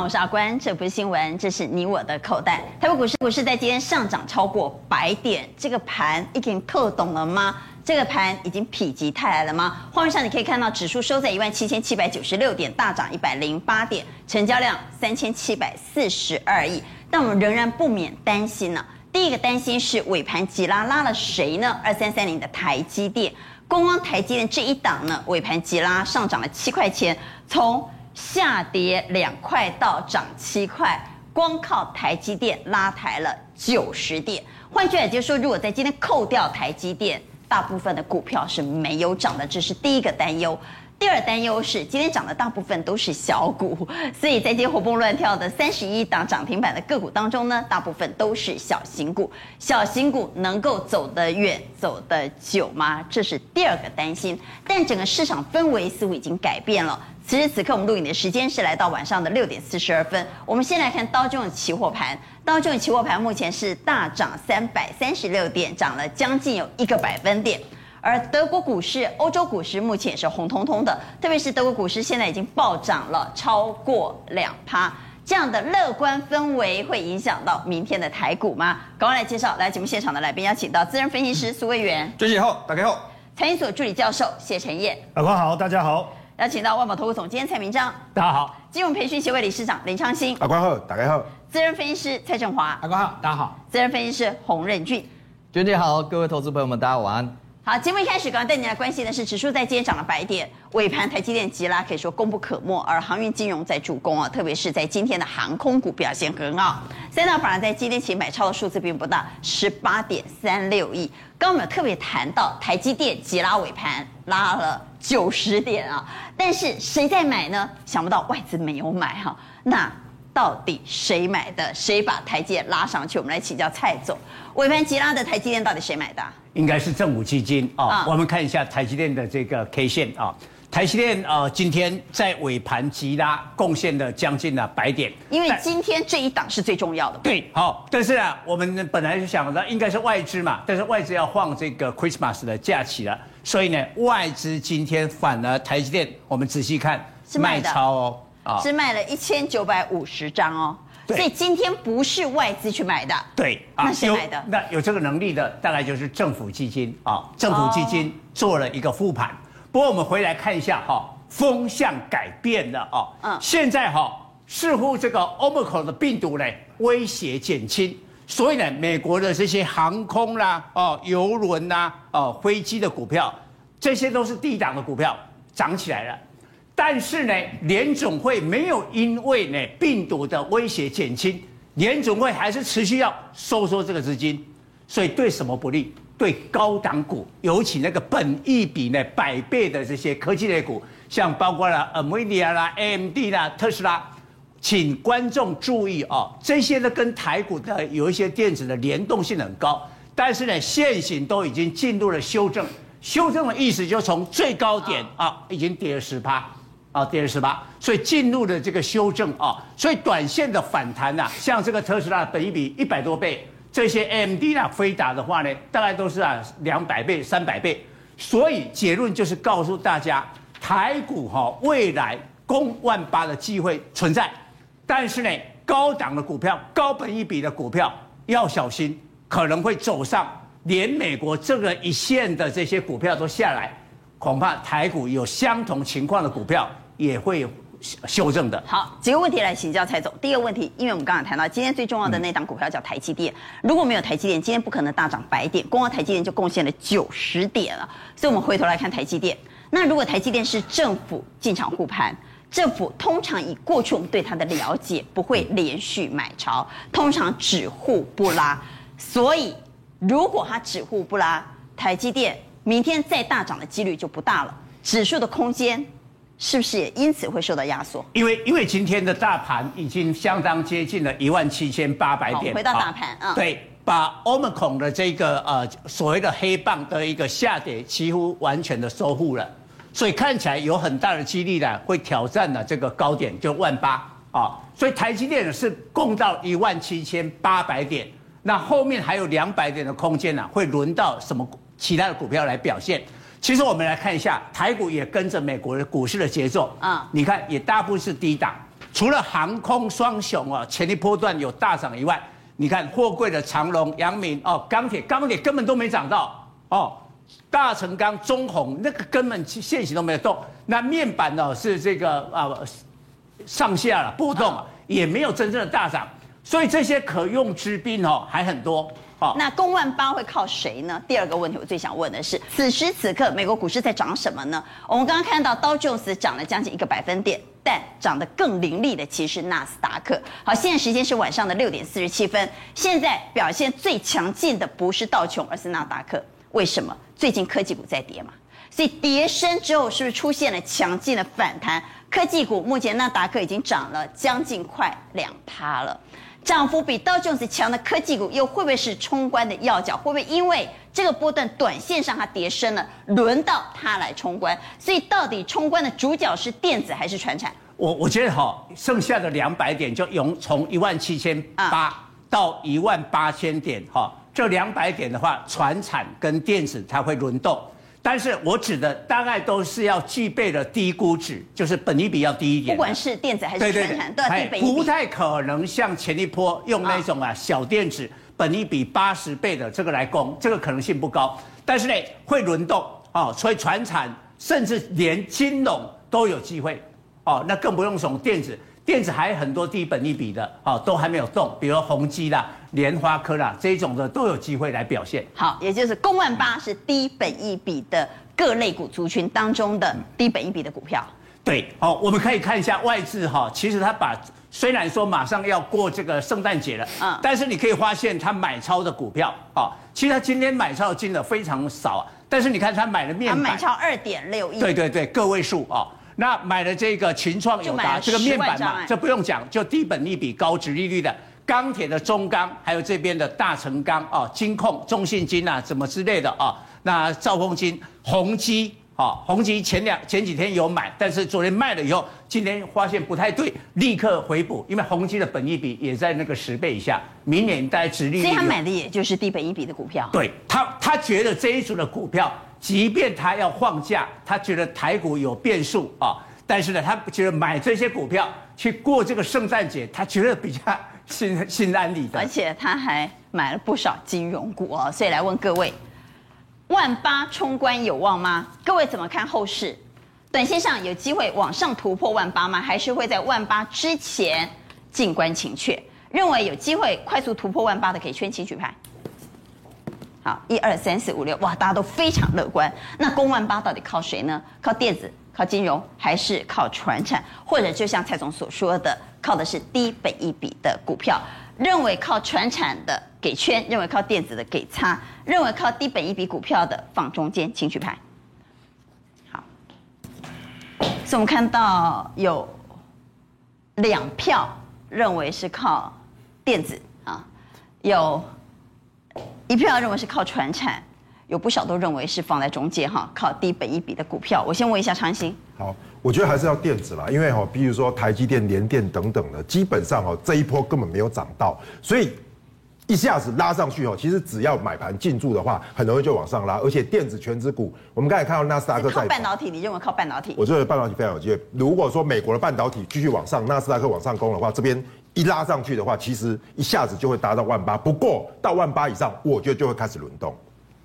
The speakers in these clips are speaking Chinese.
好，我是阿关，这不是新闻，这是你我的口袋。台北股市股市在今天上涨超过百点，这个盘已经透懂了吗？这个盘已经否极泰来了吗？画面上你可以看到，指数收在一万七千七百九十六点，大涨一百零八点，成交量三千七百四十二亿。但我们仍然不免担心呢、啊。第一个担心是尾盘急拉拉了谁呢？二三三零的台积电，光光台积电这一档呢，尾盘急拉上涨了七块钱，从下跌两块到涨七块，光靠台积电拉抬了九十点。换句话就说，如果在今天扣掉台积电，大部分的股票是没有涨的，这是第一个担忧。第二担忧是，今天涨的大部分都是小股，所以在今天活蹦乱跳的三十一档涨停板的个股当中呢，大部分都是小型股。小型股能够走得远、走得久吗？这是第二个担心。但整个市场氛围似乎已经改变了。此时此刻，我们录影的时间是来到晚上的六点四十二分。我们先来看道琼的期货盘，道琼期货盘目前是大涨三百三十六点，涨了将近有一个百分点。而德国股市、欧洲股市目前也是红彤彤的，特别是德国股市现在已经暴涨了超过两趴，这样的乐观氛围会影响到明天的台股吗？赶快来介绍，来节目现场的来宾，邀请到资深分析师苏卫元，娟姐好，大家好，财经所助理教授谢晨彦，老关好，大家好，邀请到万宝投顾总监蔡明章，大家好，金融培训协会理事长林昌兴，老官好，大家好，资深分析师蔡振华，老官好，大家好，资深分析师洪任俊，娟姐好，各位投资朋友们，大家晚安。好，节目一开始，刚刚带你来关心的是指数在今天涨了百点，尾盘台积电急拉，可以说功不可没。而航运金融在助攻啊，特别是在今天的航空股表现很好。三大法人在今天起买超的数字并不大，十八点三六亿。刚刚我们有特别谈到台积电急拉尾盘拉了九十点啊，但是谁在买呢？想不到外资没有买哈，那。到底谁买的？谁把台积电拉上去？我们来请教蔡总。尾盘急拉的台积电到底谁买的？应该是政府基金啊。我们看一下台积电的这个 K 线啊、哦。台积电啊、呃，今天在尾盘急拉，贡献了将近了百点。因为今天这一档是最重要的。对，好、哦。但是啊，我们本来是想的应该是外资嘛，但是外资要放这个 Christmas 的假期了，所以呢，外资今天反而台积电，我们仔细看是卖超哦。是卖了一千九百五十张哦，所以今天不是外资去买的，对，那谁买的？那有这个能力的，大概就是政府基金啊。政府基金做了一个复盘，不过我们回来看一下哈，风向改变了啊。嗯，现在哈似乎这个 Omicron 的病毒呢威胁减轻，所以呢，美国的这些航空啦、哦邮轮呐、哦飞机的股票，这些都是低档的股票涨起来了。但是呢，联总会没有因为呢病毒的威胁减轻，联总会还是持续要收缩这个资金，所以对什么不利？对高档股，尤其那个本益比呢百倍的这些科技类股，像包括了 NVIDIA 啦、AMD 啦、特斯拉，请观众注意哦，这些呢跟台股的有一些电子的联动性很高，但是呢现行都已经进入了修正，修正的意思就从最高点啊已经跌了十趴。啊，跌了十八，所以进入了这个修正啊，所以短线的反弹呐、啊，像这个特斯拉本益比一百多倍，这些 M D 啊、飞达的话呢，大概都是啊两百倍、三百倍，所以结论就是告诉大家，台股哈未来攻万八的机会存在，但是呢，高档的股票、高本一比的股票要小心，可能会走上连美国这个一线的这些股票都下来。恐怕台股有相同情况的股票也会修正的。好，几个问题来请教蔡总。第一个问题，因为我们刚才谈到今天最重要的那档股票叫台积电，如果没有台积电，今天不可能大涨百点，光台积电就贡献了九十点了。所以我们回头来看台积电，那如果台积电是政府进场护盘，政府通常以过去我们对它的了解，不会连续买超，通常只护不拉。所以如果它只护不拉，台积电。明天再大涨的几率就不大了，指数的空间是不是也因此会受到压缩？因为因为今天的大盘已经相当接近了一万七千八百点。回到大盘啊，对，把 Omicron 的这个呃所谓的黑棒的一个下跌几乎完全的收复了，所以看起来有很大的几率呢会挑战了这个高点就万八啊，所以台积电是供到一万七千八百点，那后面还有两百点的空间呢，会轮到什么？其他的股票来表现，其实我们来看一下台股也跟着美国的股市的节奏啊，你看也大部分是低档，除了航空双雄啊，前一波段有大涨以外，你看货柜的长荣、阳明哦，钢铁钢铁根本都没涨到哦，大成钢、中红那个根本线型都没有动。那面板呢是这个啊上下了波动，也没有真正的大涨，所以这些可用之兵哦还很多。那攻万八会靠谁呢？第二个问题，我最想问的是，此时此刻美国股市在涨什么呢？我们刚刚看到道琼斯涨了将近一个百分点，但涨得更凌厉的其实纳斯达克。好，现在时间是晚上的六点四十七分，现在表现最强劲的不是道琼，而是纳斯达克。为什么？最近科技股在跌嘛，所以跌深之后是不是出现了强劲的反弹？科技股目前纳斯达克已经涨了将近快两趴了。涨幅比道琼斯强的科技股，又会不会是冲关的要角？会不会因为这个波段短线上它跌深了，轮到它来冲关？所以到底冲关的主角是电子还是传产？我我觉得哈，剩下的两百点就从从一万七千八到一万八千点哈，这两百点的话，传产跟电子它会轮动。但是我指的大概都是要具备的低估值，就是本益比要低一点。不管是电子还是传产，都要低本益比。不太可能像前一波用那种啊小电子本益比八十倍的这个来攻，这个可能性不高。但是呢，会轮动哦，所以传产甚至连金融都有机会哦，那更不用说电子。电子还有很多低本一比的，哦，都还没有动，比如宏基啦、莲花科啦这种的都有机会来表现。好，也就是公万八是低本一比的各类股族群当中的低本一比的股票。对，好，我们可以看一下外资哈，其实他把虽然说马上要过这个圣诞节了，嗯，但是你可以发现他买超的股票，啊，其实他今天买超的金额非常少，但是你看他买的面板，他买超二点六亿，对对对，个位数啊。那买了这个群创、友达这个面板嘛，这不用讲，就低本利比、高值利率的钢铁的中钢，还有这边的大成钢啊、金控、中信金啊，什么之类的啊。那兆丰金、宏基啊，宏基前两前几天有买，但是昨天卖了以后，今天发现不太对，立刻回补，因为宏基的本益比也在那个十倍以下，明年大概殖利率。所以他买的也就是低本益比的股票。对他，他觉得这一组的股票。即便他要放假，他觉得台股有变数啊，但是呢，他觉得买这些股票去过这个圣诞节，他觉得比较 心心安理得。而且他还买了不少金融股哦，所以来问各位，万八冲关有望吗？各位怎么看后市？短线上有机会往上突破万八吗？还是会在万八之前静观情阙？认为有机会快速突破万八的，可以圈起举牌。好，一二三四五六，哇，大家都非常乐观。那攻万八到底靠谁呢？靠电子、靠金融，还是靠传产？或者就像蔡总所说的，靠的是低本益比的股票？认为靠传产的给圈，认为靠电子的给叉，认为靠低本益比股票的放中间，请举牌。好，所以我们看到有两票认为是靠电子啊，有。一票认为是靠传产，有不少都认为是放在中间哈，靠低本益比的股票。我先问一下长兴。好，我觉得还是要电子啦，因为哈，比如说台积电、联电等等的，基本上哈这一波根本没有涨到，所以一下子拉上去哦，其实只要买盘进驻的话，很容易就往上拉。而且电子全指股，我们刚才看到纳斯达克在半导体，你认为靠半导体？我觉得半导体非常有机会。如果说美国的半导体继续往上，纳斯达克往上攻的话，这边。一拉上去的话，其实一下子就会达到万八。不过到万八以上，我觉得就会开始轮动。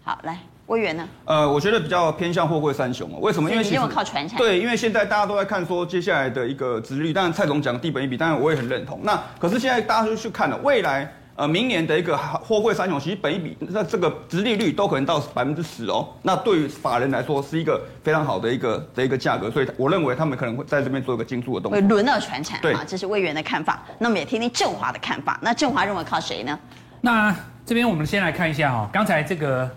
好，来，威源呢？呃，我觉得比较偏向货柜三雄哦。为什么？因为因为靠传产。对，因为现在大家都在看说接下来的一个殖利率。当然蔡总讲低本一比，当然我也很认同。那可是现在大家就去看了未来。呃，明年的一个货柜三雄，其实本一比那这个殖利率都可能到百分之十哦。那对于法人来说，是一个非常好的一个的一个价格，所以我认为他们可能会在这边做一个进驻的动作。会轮到传产，对啊，这是魏源的看法。那我们也听听正华的看法。那正华认为靠谁呢？那这边我们先来看一下哈、哦，刚才这个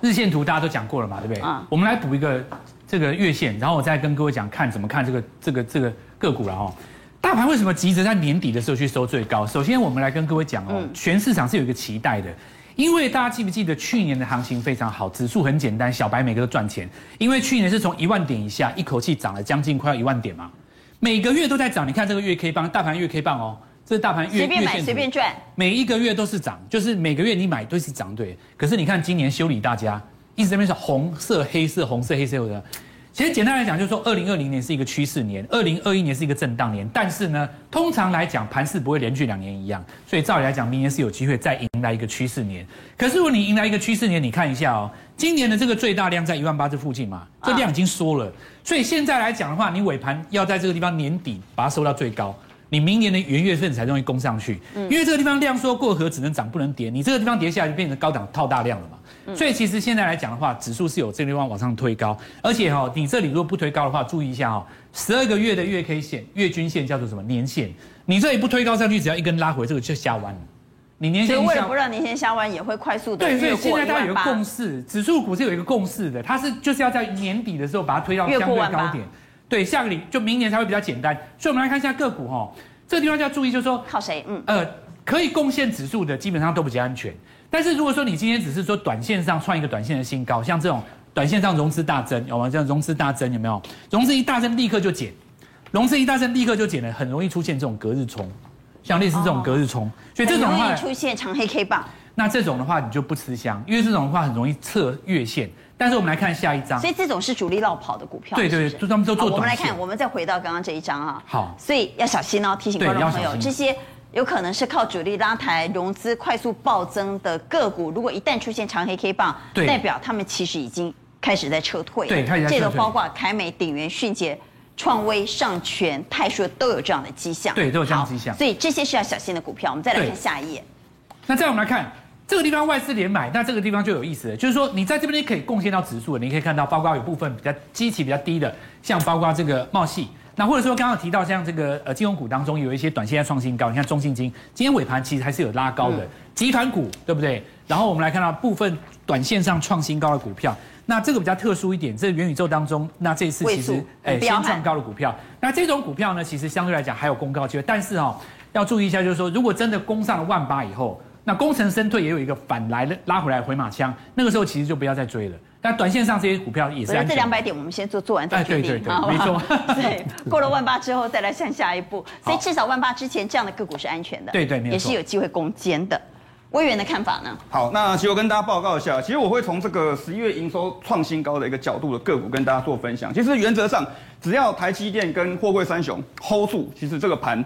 日线图大家都讲过了嘛，对不对？嗯。我们来补一个这个月线，然后我再跟各位讲看怎么看这个这个这个个股了哦。大盘为什么急着在年底的时候去收最高？首先，我们来跟各位讲哦，全市场是有一个期待的，因为大家记不记得去年的行情非常好，指数很简单，小白每个都赚钱，因为去年是从一万点以下一口气涨了将近快要一万点嘛，每个月都在涨。你看这个月 K 棒，大盘月 K 棒哦，这是大盘月随便买随便赚，每一个月都是涨，就是每个月你买都是涨对。可是你看今年修理大家，一直在那边是红色、黑色、红色、黑色的。其实简单来讲，就是说，二零二零年是一个趋势年，二零二一年是一个震荡年。但是呢，通常来讲，盘势不会连续两年一样，所以照理来讲，明年是有机会再迎来一个趋势年。可是如果你迎来一个趋势年，你看一下哦，今年的这个最大量在一万八这附近嘛，这量已经缩了。所以现在来讲的话，你尾盘要在这个地方年底把它收到最高，你明年的元月份才容易攻上去。因为这个地方量缩过河，只能涨不能跌，你这个地方跌下来就变成高档套大量了嘛。所以其实现在来讲的话，指数是有这个地方往上推高，而且哈，你这里如果不推高的话，注意一下哈，十二个月的月 K 线、月均线叫做什么？年线，你这里不推高上去，只要一根拉回，这个就下弯了。你年线所以为了不让年线下弯，也会快速的对，所以现在大家有个共识，指数股是有一个共识的，它是就是要在年底的时候把它推到相对高点，对，下个礼就明年才会比较简单。所以我们来看一下个股哈，这个地方就要注意，就是说靠谁？嗯，呃，可以贡献指数的基本上都比较安全。但是如果说你今天只是说短线上创一个短线的新高，像这种短线上融资大增，有吗？这样融资大增有没有？融资一大增立刻就减，融资一大增立刻就减了，很容易出现这种隔日冲，像类似这种隔日冲，哦、所以这种容易出现长黑 K 棒。那这种的话你就不吃香，因为这种的话很容易测月线。但是我们来看下一张，所以这种是主力落跑的股票。对对对，他们都做。我们来看，我们再回到刚刚这一张啊。好，所以要小心哦，提醒观众朋友这些。有可能是靠主力拉抬融资快速暴增的个股，如果一旦出现长黑 K 棒，代表他们其实已经开始在撤退。对，这个包括凯美、鼎元、迅捷、创威、上全、泰硕都有这样的迹象。对，都有这样的迹象。所以这些是要小心的股票。我们再来看下一页。那再我们来看这个地方外资连买，那这个地方就有意思了，就是说你在这边你可以贡献到指数，你可以看到包括有部分比较基期比较低的，像包括这个茂矽。那或者说刚刚提到像这个呃金融股当中有一些短线在创新高，你看中信金今天尾盘其实还是有拉高的，嗯、集团股对不对？然后我们来看到部分短线上创新高的。股票，那这个比较特殊一点，这个元宇宙当中，那这一次其实哎先创高的股票，那这种股票呢，其实相对来讲还有公告机会，但是哦要注意一下，就是说如果真的攻上了万八以后，那功成身退也有一个反来的拉回来回马枪，那个时候其实就不要再追了。但短线上这些股票也是安全。这两百点我们先做做完再决定。对对对，没错。对，过了万八之后再来向下一步。所以至少万八之前这样的个股是安全的。对对，也是有机会攻坚的。威元的看法呢？好，那其实我跟大家报告一下，其实我会从这个十一月营收创新高的一个角度的个股跟大家做分享。其实原则上，只要台积电跟货柜三雄 hold 住，其实这个盘。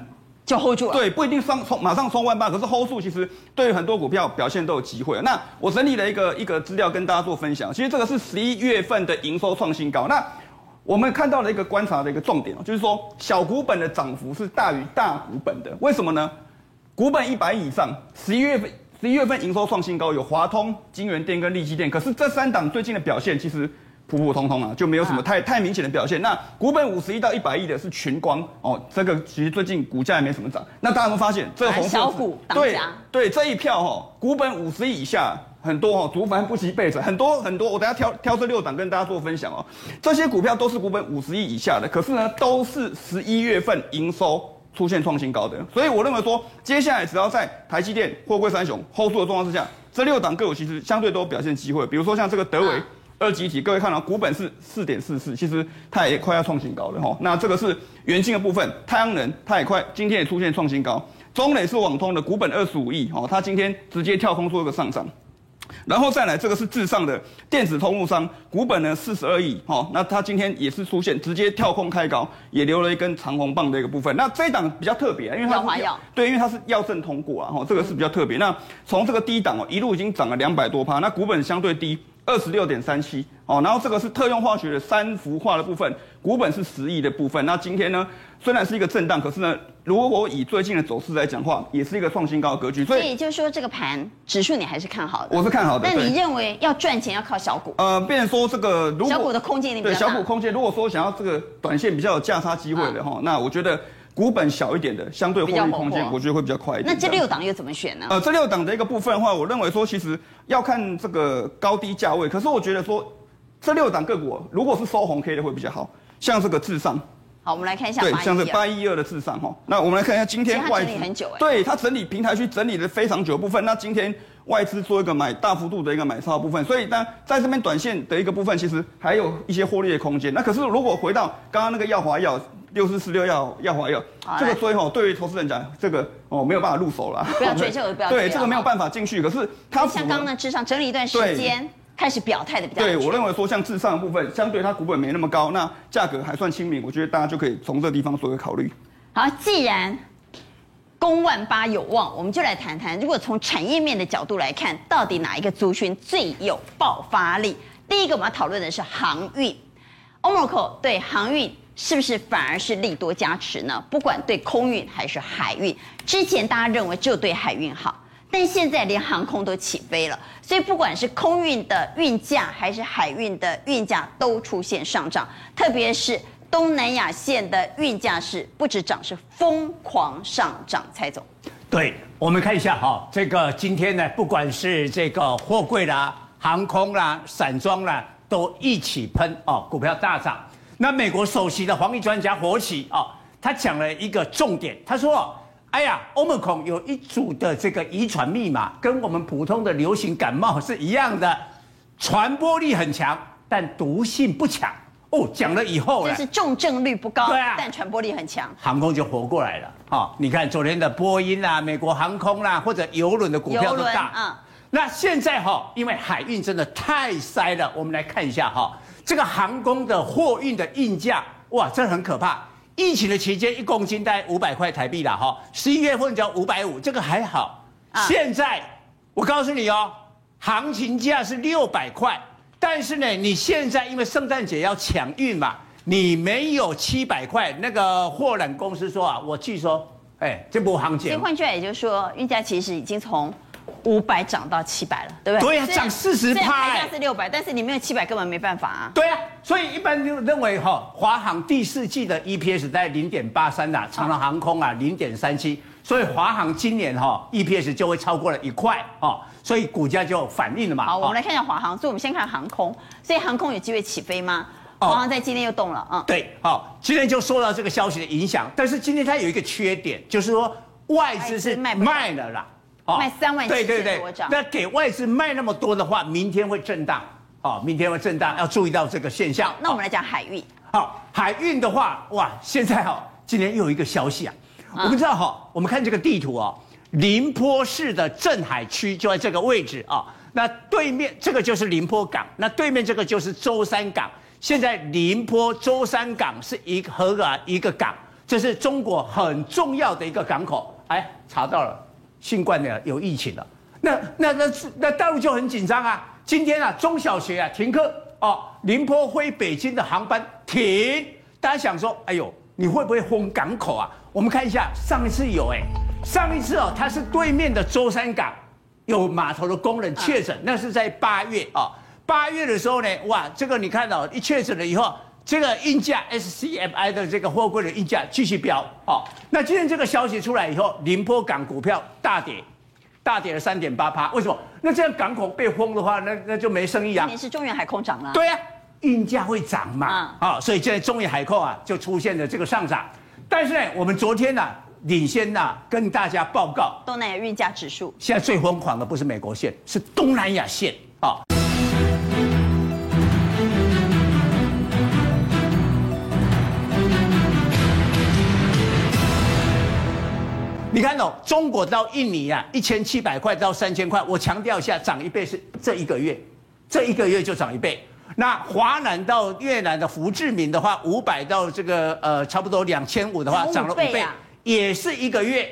就 hold 住了，对，不一定上冲马上冲万八，可是 hold 住，其实对于很多股票表现都有机会。那我整理了一个一个资料跟大家做分享，其实这个是十一月份的营收创新高。那我们看到了一个观察的一个重点哦，就是说小股本的涨幅是大于大股本的，为什么呢？股本一百以上，十一月份十一月份营收创新高，有华通、金元电跟力积电，可是这三档最近的表现其实。普普通通啊，就没有什么太太明显的表现。那股本五十亿到一百亿的是群光哦，这个其实最近股价也没什么涨。那大家有没有发现这个红小股对对这一票哈，股本五十亿以下很多哦，族繁不及备载，很多很多。我等下挑挑这六档跟大家做分享哦。这些股票都是股本五十亿以下的，可是呢，都是十一月份营收出现创新高的。所以我认为说，接下来只要在台积电、货柜三雄 hold 住的状况之下，这六档个股其实相对都有表现机会。比如说像这个德微。二级体，各位看到股本是四点四四，其实它也快要创新高了哈。那这个是元晶的部分，太阳能它也快，今天也出现创新高。中磊是网通的股本二十五亿哦，它今天直接跳空做一个上涨。然后再来这个是至上的电子通路商，股本呢四十二亿哈，那它今天也是出现直接跳空开高，也留了一根长红棒的一个部分。那这一档比较特别啊，因为它对，因为它是药证通过啊哈，这个是比较特别。那从这个低档哦，一路已经涨了两百多趴，那股本相对低。二十六点三七哦，然后这个是特用化学的三氟化的部分，股本是十亿的部分。那今天呢，虽然是一个震荡，可是呢，如果以最近的走势来讲话，也是一个创新高的格局。所以，所以就是说，这个盘指数你还是看好的。我是看好的。那你认为要赚钱要靠小股？呃，变成说这个如果小股的空间你比较对小股空间，如果说想要这个短线比较有价差机会的哈，啊、那我觉得。股本小一点的，相对获利空间，我觉得会比较快一点。那这六档又怎么选呢？呃，这六档的一个部分的话，我认为说，其实要看这个高低价位。可是我觉得说，这六档个股如果是收红 K 的会比较好，像这个智上。好，我们来看一下。对，像这八一二的智上哈。那我们来看一下今天外资。整理很久哎。对，它整理平台区整理的非常久的部分。那今天外资做一个买大幅度的一个买超的部分，所以呢，在这边短线的一个部分，其实还有一些获利的空间。那可是如果回到刚刚那个耀华药。六四四六要要华要这个追吼，对于投资人讲，这个哦没有办法入手了。不要追 这个，不要对这个没有办法进去。可是它像刚刚的至上整理一段时间，开始表态的比较。对，我认为说像至上的部分，相对它股本没那么高，那价格还算亲民，我觉得大家就可以从这个地方做一个考虑。好，既然公万八有望，我们就来谈谈，如果从产业面的角度来看，到底哪一个族群最有爆发力？第一个我们要讨论的是航运，Omicron 对航运是不是反而是利多加持呢？不管对空运还是海运，之前大家认为就对海运好。但现在连航空都起飞了，所以不管是空运的运价还是海运的运价都出现上涨，特别是东南亚线的运价是不止涨，是疯狂上涨。蔡总，对，我们看一下哈，这个今天呢，不管是这个货柜啦、航空啦、散装啦，都一起喷哦，股票大涨。那美国首席的防疫专家佛奇哦，他讲了一个重点，他说。哎呀，Omicron 有一组的这个遗传密码，跟我们普通的流行感冒是一样的，传播力很强，但毒性不强。哦，讲了以后，就是重症率不高，对啊，但传播力很强，航空就活过来了。哈，你看昨天的波音啊，美国航空啦，或者游轮的股票都大。嗯，那现在哈，因为海运真的太塞了，我们来看一下哈，这个航空的货运的运价，哇，这很可怕。疫情的期间，一公斤大概五百块台币啦，哈，十一月份只要五百五，这个还好。啊、现在我告诉你哦，行情价是六百块，但是呢，你现在因为圣诞节要抢运嘛，你没有七百块，那个货缆公司说啊，我据说，哎，这波行情。所以换句话也就是说，运价其实已经从。五百涨到七百了，对不对？对呀、啊，涨四十趴。价是六百，但是你没有七百，根本没办法啊。对啊，所以一般就认为哈，华航第四季的 EPS 在零点八三呐，长荣航空啊零点三七，所以华航今年哈 EPS 就会超过了一块哦，所以股价就反应了嘛。好，我们来看一下华航，所以我们先看航空，所以航空有机会起飞吗？华航在今天又动了，嗯，对，好，今天就受到这个消息的影响，但是今天它有一个缺点，就是说外资是卖了啦。卖三万七千多张，那给外资卖那么多的话，明天会震荡，哦，明天会震荡，要注意到这个现象。那我们来讲海运，好，海运的话，哇，现在哈，今天又有一个消息啊，我们知道哈，我们看这个地图哦，宁波市的镇海区就在这个位置啊，那对面这个就是宁波港，那对面这个就是舟山港。现在宁波舟山港是一个河啊一个港，这是中国很重要的一个港口。哎，查到了。新冠的有疫情了，那那那那大陆就很紧张啊！今天啊，中小学啊停课哦，宁波飞北京的航班停，大家想说，哎呦，你会不会封港口啊？我们看一下，上一次有哎，上一次哦，它是对面的舟山港有码头的工人确诊，那是在八月哦，八月的时候呢，哇，这个你看到一确诊了以后。这个运价 SCFI 的这个货柜的运价继续飙哦，那今天这个消息出来以后，宁波港股票大跌，大跌了三点八趴。为什么？那这样港口被封的话，那那就没生意啊。今年是中远海空涨了。对呀、啊，运价会涨嘛？啊、嗯哦，所以现在中远海空啊就出现了这个上涨。但是呢，我们昨天呢、啊、领先呢、啊、跟大家报告，东南亚运价指数现在最疯狂的不是美国线，是东南亚线啊。哦你看哦，中国到印尼啊，一千七百块到三千块，我强调一下，涨一倍是这一个月，这一个月就涨一倍。那华南到越南的胡志明的话，五百到这个呃差不多两千五的话，涨了五倍，也是一个月。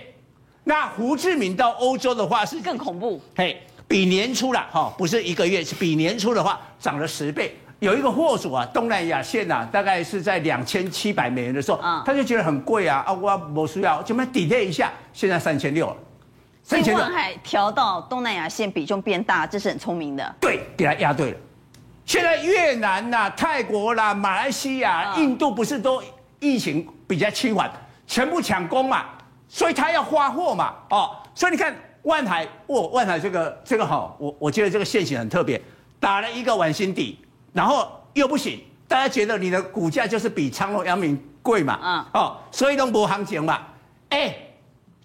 那胡志明到欧洲的话是更恐怖，嘿，比年初了哈，不是一个月，是比年初的话涨了十倍。有一个货主啊，东南亚线啊，大概是在两千七百美元的时候，他就觉得很贵啊，啊，我不需要，就么 delay 一下，现在三千六了。所以万海调到东南亚线比重变大，这是很聪明的。对，给他压对了。现在越南呐、泰国啦、马来西亚、印度不是都疫情比较轻缓，全部抢攻嘛，所以他要发货嘛，哦，所以你看万海，哦，万海这个这个好，我我觉得这个线型很特别，打了一个碗心底。然后又不行，大家觉得你的股价就是比长隆、阳明贵嘛？嗯，哦，所以都没行情嘛。哎，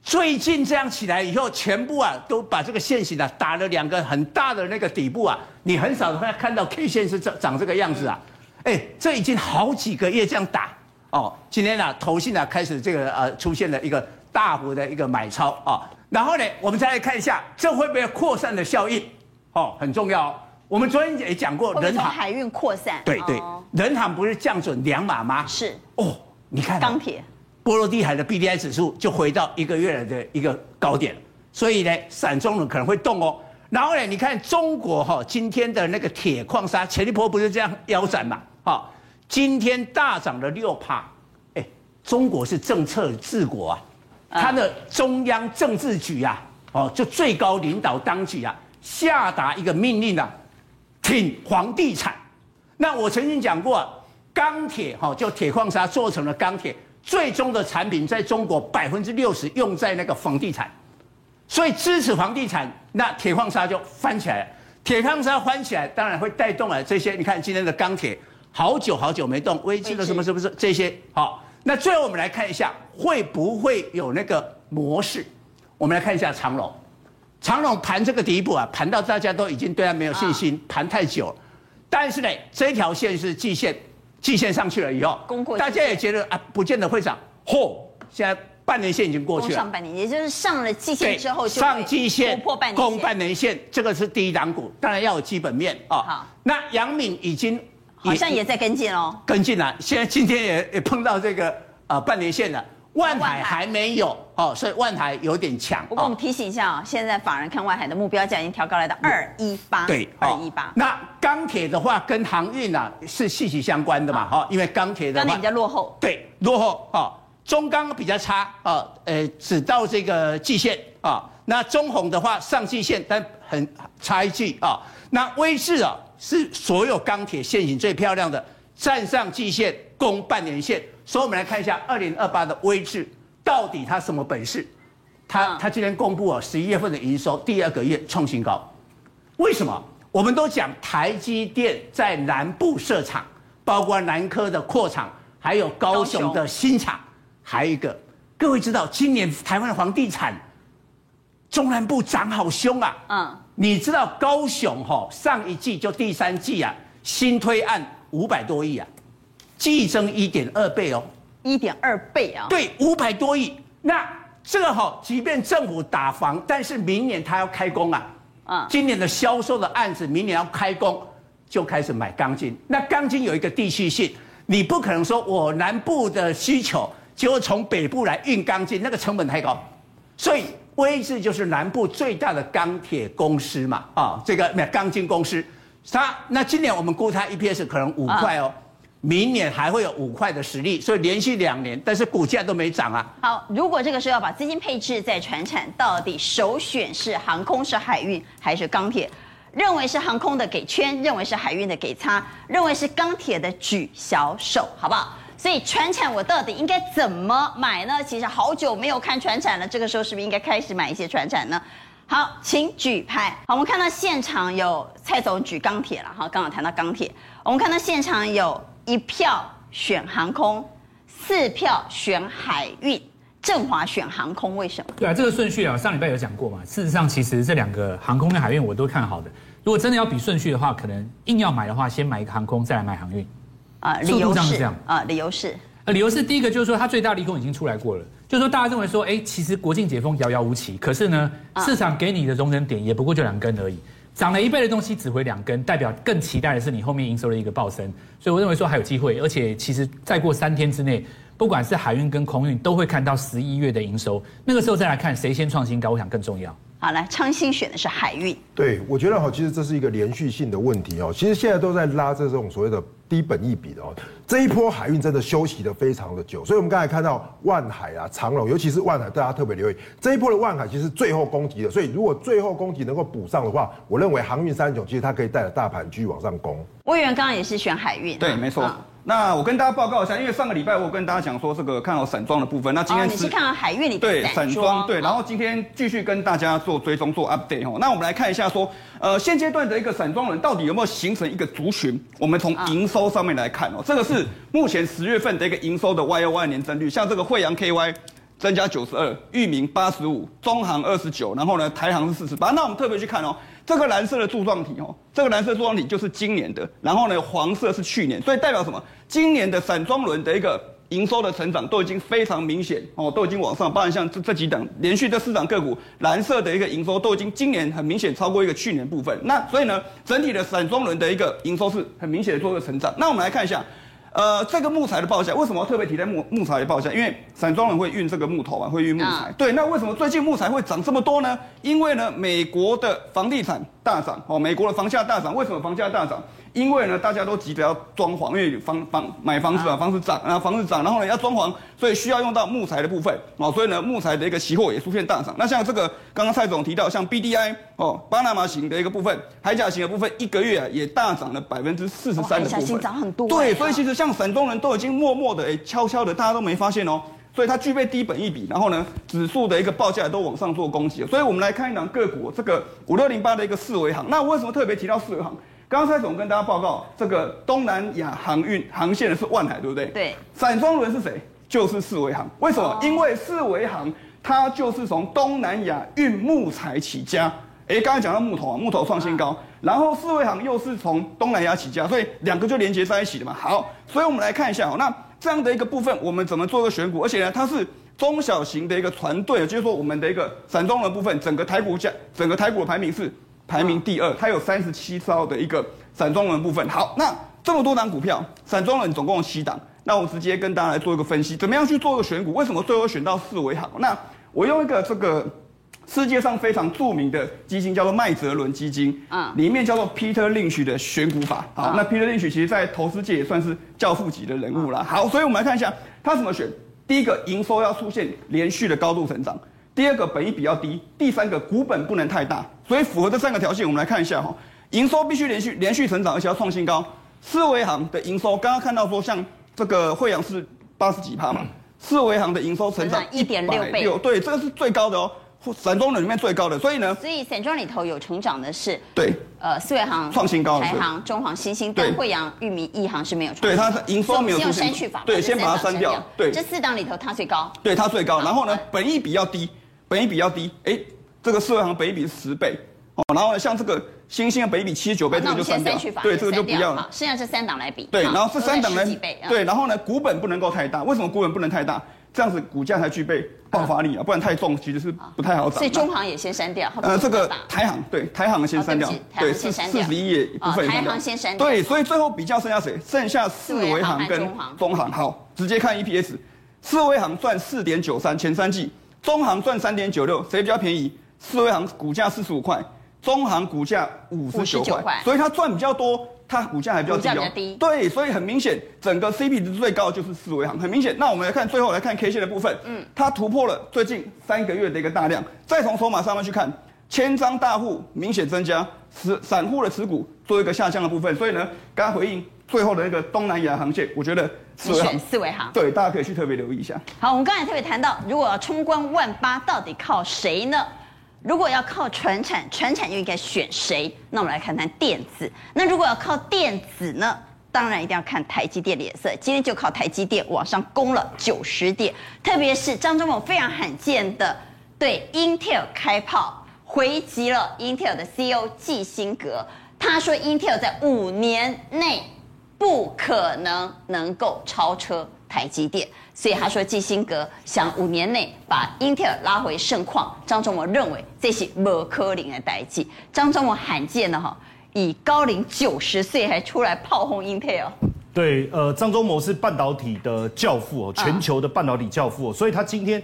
最近这样起来以后，全部啊都把这个线型啊打了两个很大的那个底部啊，你很少会看到 K 线是长长这个样子啊。哎，这已经好几个月这样打哦。今天啊，投信啊开始这个呃出现了一个大幅的一个买超啊、哦。然后呢，我们再来看一下，这会不会扩散的效应？哦，很重要。我们昨天也讲过，人行海运扩散，对对，人行不是降准两码吗？是哦，你看钢铁、波罗的海的 BDI 指数就回到一个月来的一个高点，所以呢，散装轮可能会动哦。然后呢，你看中国哈，今天的那个铁矿砂前一波不是这样腰斩嘛？哈，今天大涨了六趴。哎，中国是政策治国啊，它的中央政治局啊，哦，就最高领导当局啊，下达一个命令啊，挺房地产。那我曾经讲过啊，钢铁哈，就铁矿砂做成了钢铁，最终的产品在中国百分之六十用在那个房地产。所以支持房地产，那铁矿砂就翻起来了。铁矿砂翻起来，当然会带动了这些。你看今天的钢铁，好久好久没动，危机的什么是不是这些？好，那最后我们来看一下，会不会有那个模式？我们来看一下长荣，长荣盘这个底部啊，盘到大家都已经对它没有信心，盘太久了。但是呢，这条线是季线，季线上去了以后，大家也觉得啊，不见得会涨。嚯，现在。半年线已经过去了，上半年也就是上了季线之后就上季线突破半年线，攻半年线，这个是第一档股，当然要有基本面啊。好，那杨敏已经好像也在跟进哦，跟进了，现在今天也也碰到这个呃半年线了，万海还没有哦，所以万海有点强。不过我们提醒一下啊，现在法人看万海的目标价已经调高来到二一八，对，二一八。那钢铁的话跟航运啊是息息相关的嘛，哈，因为钢铁的话钢铁比较落后，对，落后啊。中钢比较差啊，呃，只到这个季线啊。那中红的话上季线，但很差一季啊。那威致啊是所有钢铁线型最漂亮的，站上季线攻半年线。所以我们来看一下二零二八的威智到底它什么本事？它它今天公布了十一月份的营收，第二个月创新高。为什么？我们都讲台积电在南部设厂，包括南科的扩厂，还有高雄的新厂。还有一个，各位知道今年台湾的房地产中南部涨好凶啊！嗯，你知道高雄哈上一季就第三季啊，新推案五百多亿啊，季增一点二倍哦，一点二倍啊？对，五百多亿。那这个哈，即便政府打房，但是明年他要开工啊，嗯，今年的销售的案子，明年要开工就开始买钢筋。那钢筋有一个地区性，你不可能说我南部的需求。结果从北部来运钢筋，那个成本太高，所以威智就是南部最大的钢铁公司嘛，啊，这个钢筋公司，它那今年我们估它 EPS 可能五块哦，明年还会有五块的实力，所以连续两年，但是股价都没涨啊。好，如果这个时候要把资金配置在船产，到底首选是航空、是海运还是钢铁？认为是航空的给圈，认为是海运的给叉，认为是钢铁的举小手，好不好？所以船产我到底应该怎么买呢？其实好久没有看船产了，这个时候是不是应该开始买一些船产呢？好，请举牌。好，我们看到现场有蔡总举钢铁了，哈，刚好谈到钢铁。我们看到现场有一票选航空，四票选海运，正华选航空，为什么？对啊，这个顺序啊，上礼拜有讲过嘛。事实上，其实这两个航空跟海运我都看好的。如果真的要比顺序的话，可能硬要买的话，先买一个航空，再来买航运。啊，理由是这样啊，理由是，呃，理由是第一个就是说，它最大利空已经出来过了，就是说大家认为说，哎，其实国境解封遥遥无期，可是呢，市场给你的容忍点也不过就两根而已，涨了一倍的东西只回两根，代表更期待的是你后面营收的一个暴升，所以我认为说还有机会，而且其实再过三天之内，不管是海运跟空运都会看到十一月的营收，那个时候再来看谁先创新高，我想更重要。好，来昌兴选的是海运，对，我觉得哈，其实这是一个连续性的问题哦，其实现在都在拉这种所谓的。低本益比的哦，这一波海运真的休息的非常的久，所以我们刚才看到万海啊、长隆，尤其是万海，大家特别留意。这一波的万海，其实最后攻击的，所以如果最后攻击能够补上的话，我认为航运三雄其实它可以带着大盘继续往上攻。魏源刚刚也是选海运，对，没错。嗯那我跟大家报告一下，因为上个礼拜我跟大家讲说这个看好散装的部分，那今天是、哦、你是看好海运里对散装对，然后今天继续跟大家做追踪做 update 哦。那我们来看一下说，呃，现阶段的一个散装人到底有没有形成一个族群？我们从营收上面来看哦，这个是目前十月份的一个营收的 Y O Y 年增率，像这个惠阳 K Y 增加九十二，裕民八十五，中行二十九，然后呢台航是四十八。那我们特别去看哦。这个蓝色的柱状体哦，这个蓝色柱状体就是今年的，然后呢，黄色是去年，所以代表什么？今年的散装轮的一个营收的成长都已经非常明显哦，都已经往上。包含像这这几档连续这四档个股，蓝色的一个营收都已经今年很明显超过一个去年部分。那所以呢，整体的散装轮的一个营收是很明显的做一个成长。那我们来看一下。呃，这个木材的报价为什么要特别提在木木材的报价？因为散装人会运这个木头啊，会运木材。嗯、对，那为什么最近木材会涨这么多呢？因为呢，美国的房地产大涨哦，美国的房价大涨。为什么房价大涨？因为呢，大家都急着要装潢，因为房房买房子啊，房子涨啊，房子涨，然后呢要装潢，所以需要用到木材的部分哦，所以呢，木材的一个期货也出现大涨。那像这个刚刚蔡总提到，像 BDI 哦，巴拿马型的一个部分，海甲型的部分，一个月啊也大涨了百分之四十三的部分。海岬型涨很多。对，所以其实像散装人都已经默默的哎，悄悄的，大家都没发现哦，所以它具备低本益比，然后呢，指数的一个报价都往上做攻击。所以我们来看一档个股，这个五六零八的一个四维行。那我为什么特别提到四维航？刚才总跟大家报告，这个东南亚航运航线的是万海，对不对？对。散装轮是谁？就是四维航。为什么？因为四维航它就是从东南亚运木材起家。哎，刚才讲到木头啊，木头创新高，然后四维航又是从东南亚起家，所以两个就连接在一起的嘛。好，所以我们来看一下哦，那这样的一个部分，我们怎么做一个选股？而且呢，它是中小型的一个团队，就是说我们的一个散装轮部分，整个台股价，整个台股的排名是。排名第二，它有三十七艘的一个散装轮部分。好，那这么多档股票，散装轮总共有七档。那我直接跟大家来做一个分析，怎么样去做一个选股？为什么最后选到四维好？那我用一个这个世界上非常著名的基金，叫做麦哲伦基金，啊，里面叫做 Peter Lynch 的选股法。好，那 Peter Lynch 其实在投资界也算是教父级的人物了。好，所以我们来看一下他怎么选。第一个，营收要出现连续的高度成长。第二个本益比较低，第三个股本不能太大，所以符合这三个条件，我们来看一下哈，营收必须连续连续成长，而且要创新高。四维行的营收，刚刚看到说像这个惠阳是八十几趴嘛，四维行的营收成长一点六倍，对，这个是最高的哦，散装的里面最高的，所以呢，所以散装里头有成长的是对，呃，四维行创新高，台行、中行、新兴，但惠阳、裕民、一行是没有创，对，它营收没有出现，先删去法，对，先把它删掉，对，这四档里头它最高，对，它最高，然后呢，本益比较低。本益比较低，哎，这个四维行本益比是十倍。哦，然后呢，像这个新兴的本益比七十九倍，这个就删掉，对，这个就不要了。剩下这三档来比，对，然后这三档来比，对，然后呢，股本不能够太大，为什么股本不能太大？这样子股价才具备爆发力啊，不然太重其实是不太好涨。所以中行也先删掉，呃，这个台行对，台行先删掉，对，四十一页部分，台行先删掉，对，所以最后比较剩下谁？剩下四维行跟中行，好，直接看 EPS，四维行赚四点九三，前三季。中行赚三点九六，谁比较便宜？四维航股价四十五块，中行股价五十九块，所以它赚比较多，它股价还比较低。对，所以很明显，整个 CP 值最高的就是四维航，很明显。那我们来看最后来看 K 线的部分，嗯，它突破了最近三个月的一个大量，再从筹码上面去看，千张大户明显增加，持散户的持股做一个下降的部分，所以呢，刚刚回应。最后的那个东南亚航线，我觉得四维航，四维行，对，大家可以去特别留意一下。好，我们刚才特别谈到，如果要冲关万八，到底靠谁呢？如果要靠船产，船产又应该选谁？那我们来看看电子。那如果要靠电子呢？当然一定要看台积电脸色。今天就靠台积电往上攻了九十点，特别是张忠谋非常罕见的对 Intel 开炮，回击了 Intel 的 CEO 季辛格。他说 Intel 在五年内。不可能能够超车台积电，所以他说基辛格想五年内把英特尔拉回盛况。张忠谋认为这是不可能的代际。张忠谋罕见的哈，以高龄九十岁还出来炮轰英特尔。对，呃，张忠谋是半导体的教父哦，全球的半导体教父，所以他今天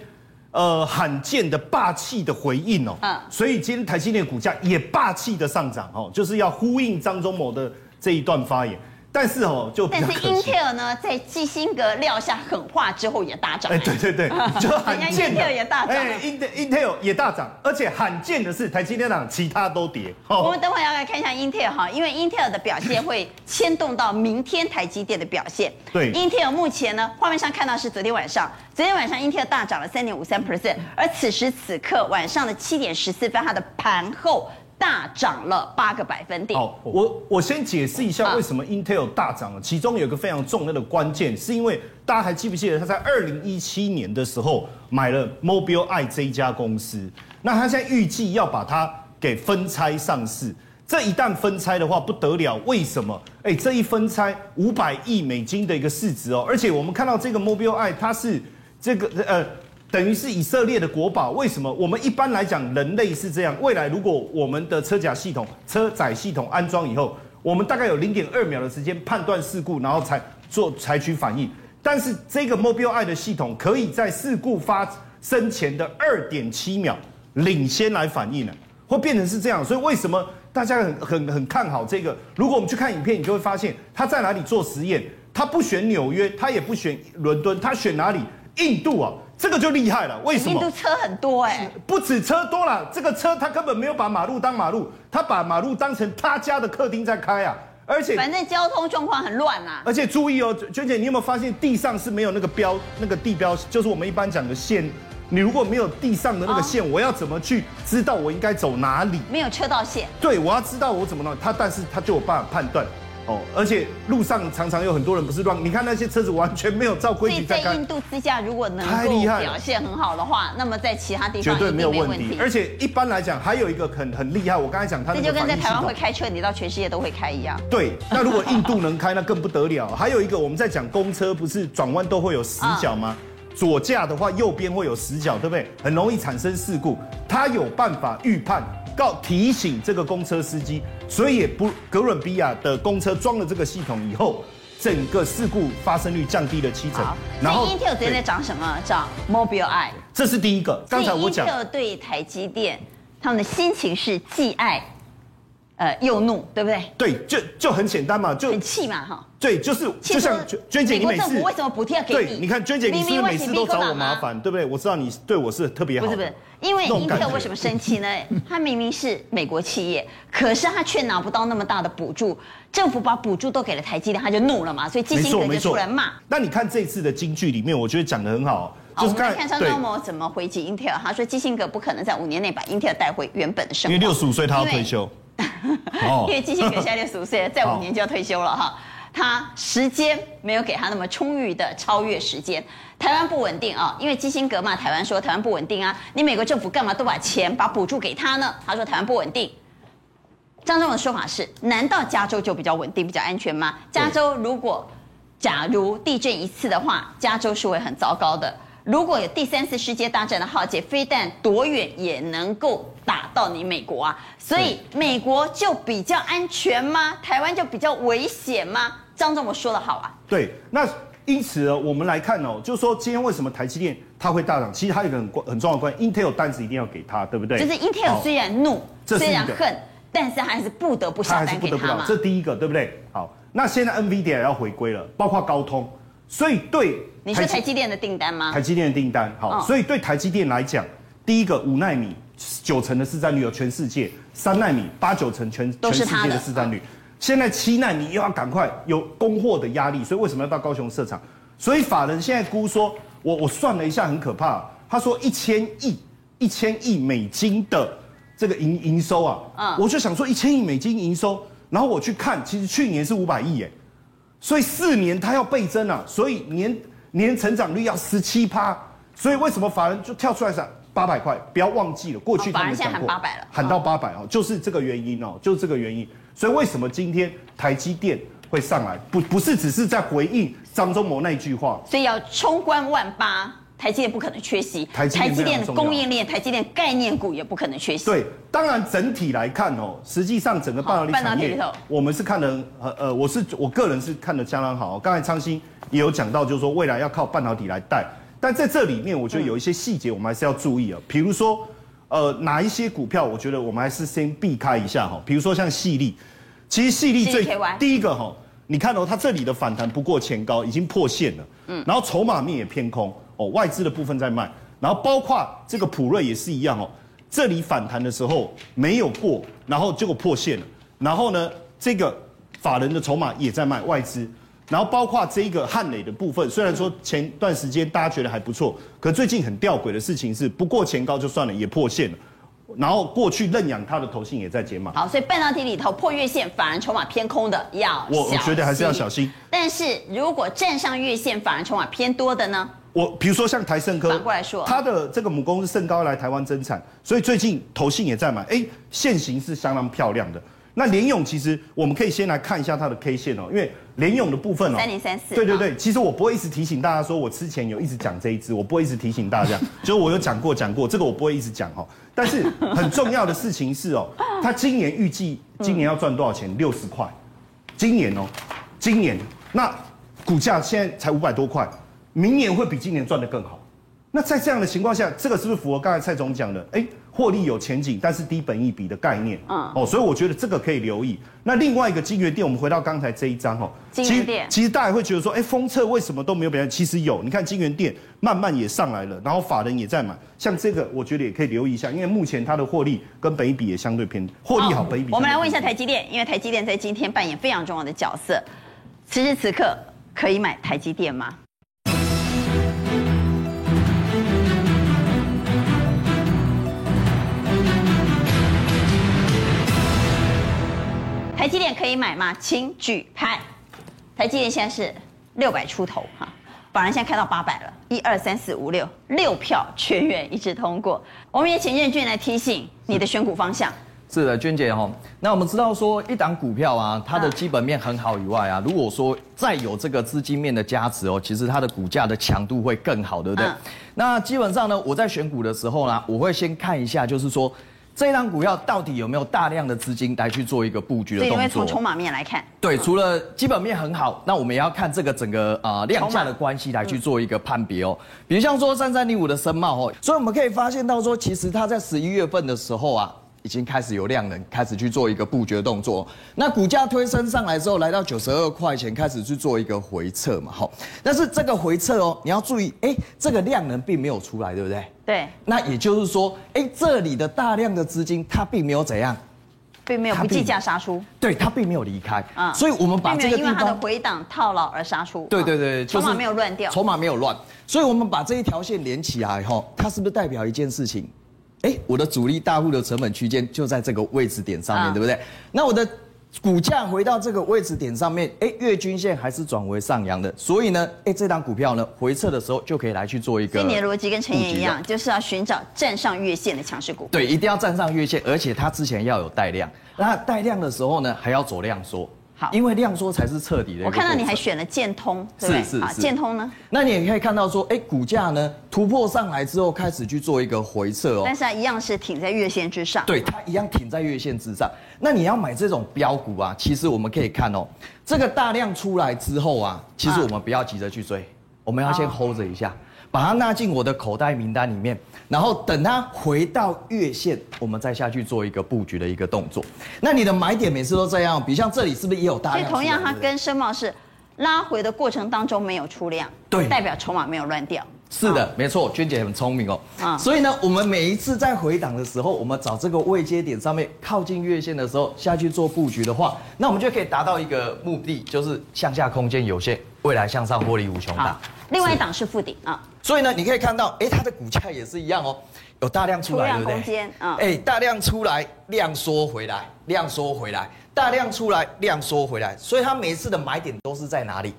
呃罕见的霸气的回应哦，嗯，所以今天台积电股价也霸气的上涨哦，就是要呼应张忠谋的这一段发言。但是哦，就但是英特尔呢，在基辛格撂下狠话之后也大涨。哎，对对对，就罕见的也大涨。哎，英特英特尔也大涨，而且罕见的是台积电涨，其他都跌。我们等会要来看一下英特尔哈，因为英特尔的表现会牵动到明天台积电的表现。对，英特尔目前呢，画面上看到是昨天晚上，昨天晚上英特尔大涨了三点五三 percent，而此时此刻晚上的七点十四分，它的盘后。大涨了八个百分点。好，我我先解释一下为什么 Intel 大涨了。其中有一个非常重要的关键，是因为大家还记不记得他在二零一七年的时候买了 Mobileye 这一家公司？那他现在预计要把它给分拆上市。这一旦分拆的话不得了，为什么？哎，这一分拆五百亿美金的一个市值哦，而且我们看到这个 Mobileye 它是这个呃，等于是以色列的国宝。为什么？我们一般来讲，人类是这样，未来如果我们的车甲系统、车载系统安装以后，我们大概有零点二秒的时间判断事故，然后才做采取反应。但是这个 Mobileye 的系统可以在事故发生前的二点七秒领先来反应呢，会变成是这样。所以为什么？大家很很很看好这个。如果我们去看影片，你就会发现他在哪里做实验。他不选纽约，他也不选伦敦，他选哪里？印度啊，这个就厉害了。为什么？印度车很多哎、欸，不止车多了，这个车他根本没有把马路当马路，他把马路当成他家的客厅在开啊。而且反正交通状况很乱啊。而且注意哦，娟姐，你有没有发现地上是没有那个标，那个地标，就是我们一般讲的线。你如果没有地上的那个线，我要怎么去知道我应该走哪里？没有车道线。对，我要知道我怎么弄。他，但是他就有办法判断。哦，而且路上常常有很多人不是乱，你看那些车子完全没有照规矩在开。在印度自驾如果能够表现很好的话，那么在其他地方绝对没有问题。而且一般来讲，还有一个很很厉害，我刚才讲他这就跟在台湾会开车，你到全世界都会开一样。对，那如果印度能开，那更不得了。还有一个，我们在讲公车，不是转弯都会有死角吗？嗯左驾的话，右边会有死角，对不对？很容易产生事故。他有办法预判，告提醒这个公车司机，所以也不哥伦比亚的公车装了这个系统以后，整个事故发生率降低了七成。然后 Intel 最近在涨什么？涨 Mobileye。这是第一个。刚才我讲。Intel 对台积电，他们的心情是既爱，呃，又怒，对不对？对，就就很简单嘛，就很气嘛，哈。对，就是就像娟姐，你每次为什么补贴要给你？对，你看娟姐，你是不是每次都找我麻烦，对不对？我知道你对我是特别好。不是不是，因为英特尔为什么生气呢？他明明是美国企业，可是他却拿不到那么大的补助，政府把补助都给了台积电，他就怒了嘛，所以基辛格就出来骂。那你看这次的金句里面，我觉得讲的很好。好，我们来看张忠谋怎么回击英特尔。他说基辛格不可能在五年内把英特尔带回原本的生活，因为六十五岁他要退休。因为基辛格现在六十五岁，再五年就要退休了哈。他时间没有给他那么充裕的超越时间，台湾不稳定啊，因为基辛格嘛台湾说台湾不稳定啊，你美国政府干嘛都把钱把补助给他呢？他说台湾不稳定。张忠的说法是，难道加州就比较稳定、比较安全吗？加州如果假如地震一次的话，加州是会很糟糕的。如果有第三次世界大战的浩劫，飞弹多远也能够打到你美国啊？所以美国就比较安全吗？台湾就比较危险吗？张忠谋说的好啊。对，那因此呢，我们来看哦，就是说今天为什么台积电它会大涨？其实它有一个很关很重要的关系，Intel 单子一定要给他，对不对？就是 Intel 虽然怒，虽然恨，但是他还是不得不下单给他嘛。这第一个，对不对？好，那现在 NVIDIA 要回归了，包括高通。所以对，你是台积电的订单吗？台积电的订单好，哦、所以对台积电来讲，第一个五纳米九成的市占率有全世界，三纳米八九成全全世界的市占率，哦、现在七纳米又要赶快有供货的压力，所以为什么要到高雄设厂？所以法人现在估说，我我算了一下，很可怕，他说一千亿一千亿美金的这个营营收啊，嗯、我就想说一千亿美金营收，然后我去看，其实去年是五百亿耶。所以四年它要倍增啊，所以年年成长率要十七趴，所以为什么法人就跳出来讲八百块？不要忘记了，过去他们讲过，现在喊八百了，喊到八百哦，就是这个原因哦，就是这个原因。所以为什么今天台积电会上来？不不是只是在回应张忠谋那句话，所以要冲关万八。台积电不可能缺席，台积电的供应链，台积电概念股也不可能缺席。对，当然整体来看哦，实际上整个半导体产业，半导体里头，我们是看的呃呃，我是我个人是看的相当好。刚才昌兴也有讲到，就是说未来要靠半导体来带，但在这里面，我觉得有一些细节我们还是要注意啊。比如说，呃，哪一些股票，我觉得我们还是先避开一下哈。比如说像矽力，其实矽力最第一个哈，你看哦，它这里的反弹不过前高，已经破线了，嗯，然后筹码面也偏空。哦，外资的部分在卖，然后包括这个普瑞也是一样哦，这里反弹的时候没有过，然后结果破线了，然后呢，这个法人的筹码也在卖外资，然后包括这个汉磊的部分，虽然说前段时间大家觉得还不错，可最近很吊诡的事情是，不过前高就算了，也破线了，然后过去认养它的头信也在解码。好，所以半导体里头破月线，反而筹码偏空的要我我觉得还是要小心。但是如果站上月线，反而筹码偏多的呢？我比如说像台盛科，反过来说，它的这个母公司盛高来台湾增产，所以最近投信也在买，哎，线型是相当漂亮的。那联咏其实我们可以先来看一下它的 K 线哦，因为联咏的部分哦，三零三四，对对对，其实我不会一直提醒大家说，我之前有一直讲这一支，我不会一直提醒大家，就是我有讲过讲过，这个我不会一直讲哦。但是很重要的事情是哦，它今年预计今年要赚多少钱？六十块，今年哦，今年。那股价现在才五百多块，明年会比今年赚得更好。那在这样的情况下，这个是不是符合刚才蔡总讲的？哎。获利有前景，但是低本益比的概念，嗯，哦，所以我觉得这个可以留意。那另外一个金源店，我们回到刚才这一张哦，金源店，其实大家会觉得说，哎，封测为什么都没有表现？其实有，你看金源店慢慢也上来了，然后法人也在买，像这个我觉得也可以留意一下，因为目前它的获利跟本益比也相对偏，获利好，本益比。我们来问一下台积电，因为台积电在今天扮演非常重要的角色，此时此刻可以买台积电吗？台积电可以买吗？请举牌。台积电现在是六百出头哈，法人现在开到八百了，一二三四五六六票全员一致通过。我们也请任俊来提醒你的选股方向。是的，娟姐哈，那我们知道说一档股票啊，它的基本面很好以外啊，如果说再有这个资金面的加持哦，其实它的股价的强度会更好，对不对？嗯、那基本上呢，我在选股的时候呢，我会先看一下，就是说。这一档股票到底有没有大量的资金来去做一个布局的动作？对，因为从筹码面来看，对，除了基本面很好，那我们也要看这个整个啊、呃、量价的关系来去做一个判别哦。比如像说三三零五的申茂哦，所以我们可以发现到说，其实它在十一月份的时候啊。已经开始有量能，开始去做一个布局的动作。那股价推升上来之后，来到九十二块钱，开始去做一个回撤嘛，好。但是这个回撤哦，你要注意，哎，这个量能并没有出来，对不对？对。那也就是说，哎，这里的大量的资金它并没有怎样，并没有不计价杀出。对，它并没有离开。啊。所以我们把这个地方，因为它的回档套牢而杀出。对对对，筹码没有乱掉。筹码没有乱，所以我们把这一条线连起来哈，它是不是代表一件事情？哎，我的主力大户的成本区间就在这个位置点上面，啊、对不对？那我的股价回到这个位置点上面，哎，月均线还是转为上扬的，所以呢，哎，这档股票呢回撤的时候就可以来去做一个。今年的逻辑跟陈岩一样，就是要寻找站上月线的强势股。对，一定要站上月线，而且它之前要有带量，那带量的时候呢，还要走量缩。好，因为量缩才是彻底的。我看到你还选了建通，对不对？是是是。建通呢？那你也可以看到说，哎，股价呢突破上来之后，开始去做一个回撤哦。但是它一样是挺在月线之上。对，它一样挺在月线之上。那你要买这种标股啊，其实我们可以看哦，这个大量出来之后啊，其实我们不要急着去追，我们要先 hold 着一下。把它纳进我的口袋名单里面，然后等它回到月线，我们再下去做一个布局的一个动作。那你的买点每次都这样，比如像这里是不是也有大量？所以同样，它跟森茂是拉回的过程当中没有出量，对，代表筹码没有乱掉。是的，没错，娟姐很聪明哦。啊，所以呢，我们每一次在回档的时候，我们找这个位阶点上面靠近月线的时候下去做布局的话，那我们就可以达到一个目的，就是向下空间有限，未来向上获利无穷大。另外一档是富鼎啊，所以呢，你可以看到，哎，它的股价也是一样哦，有大量出来，对不对？空间啊，哎，大量出来，量缩回来，量缩回来，大量出来，量缩回来，所以它每一次的买点都是在哪里？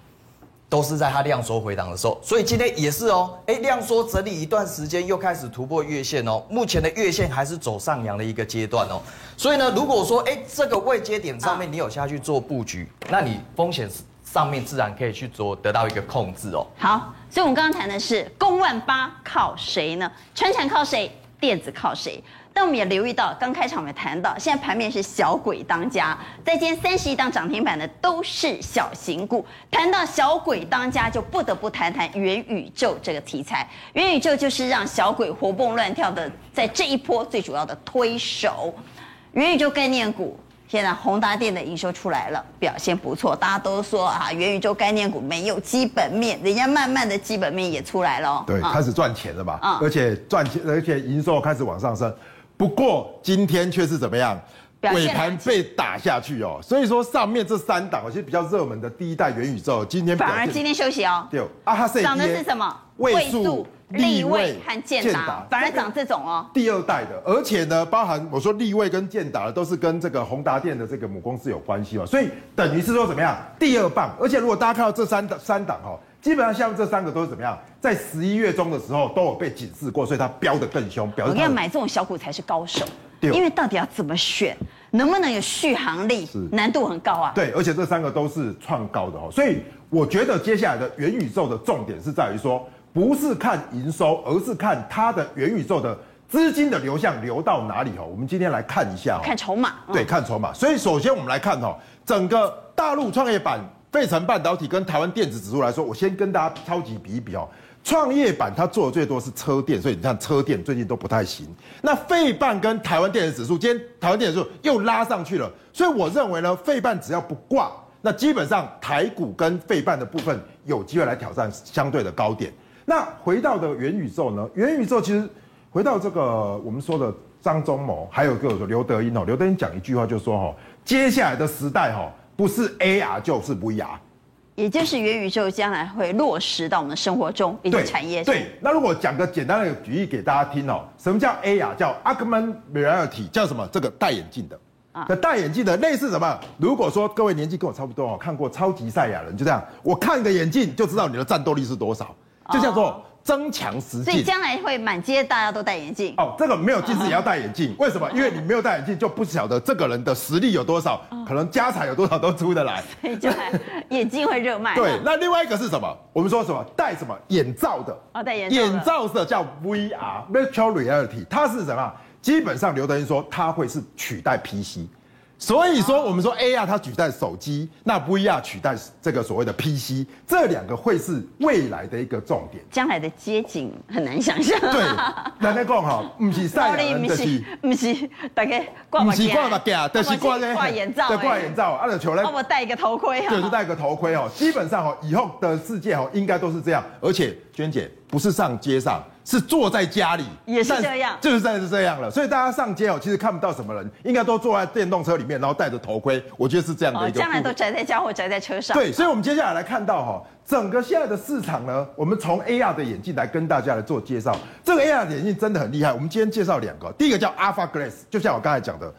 都是在它量缩回档的时候，所以今天也是哦，哎，量缩整理一段时间，又开始突破月线哦。目前的月线还是走上扬的一个阶段哦。所以呢，如果说哎，这个位阶点上面你有下去做布局，那你风险上面自然可以去做得到一个控制哦。好，所以我们刚刚谈的是公万八靠谁呢？传产靠谁？电子靠谁？但我们也留意到，刚开场我们谈到，现在盘面是小鬼当家，在今天三十一档涨停板的都是小型股。谈到小鬼当家，就不得不谈谈元宇宙这个题材。元宇宙就是让小鬼活蹦乱跳的，在这一波最主要的推手。元宇宙概念股，现在宏达电的营收出来了，表现不错。大家都说啊，元宇宙概念股没有基本面，人家慢慢的基本面也出来了，对，开始赚钱了嘛？啊，而且赚钱，而且营收开始往上升。不过今天却是怎么样？尾盘被打下去哦。所以说上面这三档其实比较热门的第一代元宇宙，今天反而今天休息哦。对，啊哈，涨的是什么？位数、力位和建达，反而涨这种哦。第二代的，而且呢，包含我说立位跟建达的，都是跟这个宏达电的这个母公司有关系嘛。所以等于是说怎么样？第二棒。而且如果大家看到这三档三档哈。基本上下面这三个都是怎么样？在十一月中的时候都有被警示过，所以它飙得更凶。表示我跟你要，买这种小股才是高手，对因为到底要怎么选？能不能有续航力，是难度很高啊。对，而且这三个都是创高的哦，所以我觉得接下来的元宇宙的重点是在于说，不是看营收，而是看它的元宇宙的资金的流向流到哪里哦。我们今天来看一下，看筹码。对，看筹码。所以首先我们来看哦，整个大陆创业板、费城半导体跟台湾电子指数来说，我先跟大家超级比一比哦。创业板它做的最多是车电，所以你看车电最近都不太行。那费半跟台湾电子指数，今天台湾电子指数又拉上去了，所以我认为呢，费半只要不挂，那基本上台股跟费半的部分有机会来挑战相对的高点。那回到的元宇宙呢？元宇宙其实回到这个我们说的张忠谋，还有个刘德英哦，刘德英讲一句话就是说哈，接下来的时代哈，不是 AR 就是 VR。也就是元宇宙将来会落实到我们的生活中，一个产业。对，那如果讲个简单的举例给大家听哦，什么叫 AR？叫 Augmented Reality，叫什么？这个戴眼镜的啊，的戴眼镜的类似什么？如果说各位年纪跟我差不多哦，看过超级赛亚人，就这样，我看个眼镜就知道你的战斗力是多少，就叫做。增强实境，所以将来会满街大家都戴眼镜哦。这个没有近视也要戴眼镜，为什么？因为你没有戴眼镜，就不晓得这个人的实力有多少，可能家产有多少都出得来。所以就眼镜会热卖。对，那另外一个是什么？我们说什么？戴什么眼罩的？哦，戴眼罩。眼罩的叫 VR（Virtual Reality），它是什么？基本上刘德英说，它会是取代 PC。所以说，我们说 AR 它取代手机，那 VR 取代这个所谓的 PC，这两个会是未来的一个重点。将来的街景很难想象。对，那你讲哈，不是赛亚人，不是，不是，大概挂，不是挂目镜，就是挂咧，挂眼罩，对，挂眼罩。啊，就求咧，帮我戴一个头盔哈，就是戴个头盔哦。基本上哦，以后的世界哦，应该都是这样。而且，娟姐不是上街上。是坐在家里也是这样，就是真的是这样了。所以大家上街哦，其实看不到什么人，应该都坐在电动车里面，然后戴着头盔。我觉得是这样的一个。将来都宅在家或宅在车上。对，所以我们接下来来看到哈，整个现在的市场呢，我们从 AR 的眼镜来跟大家来做介绍。这个 AR 的眼镜真的很厉害。我们今天介绍两个，第一个叫 Alpha Glass，就像我刚才讲的，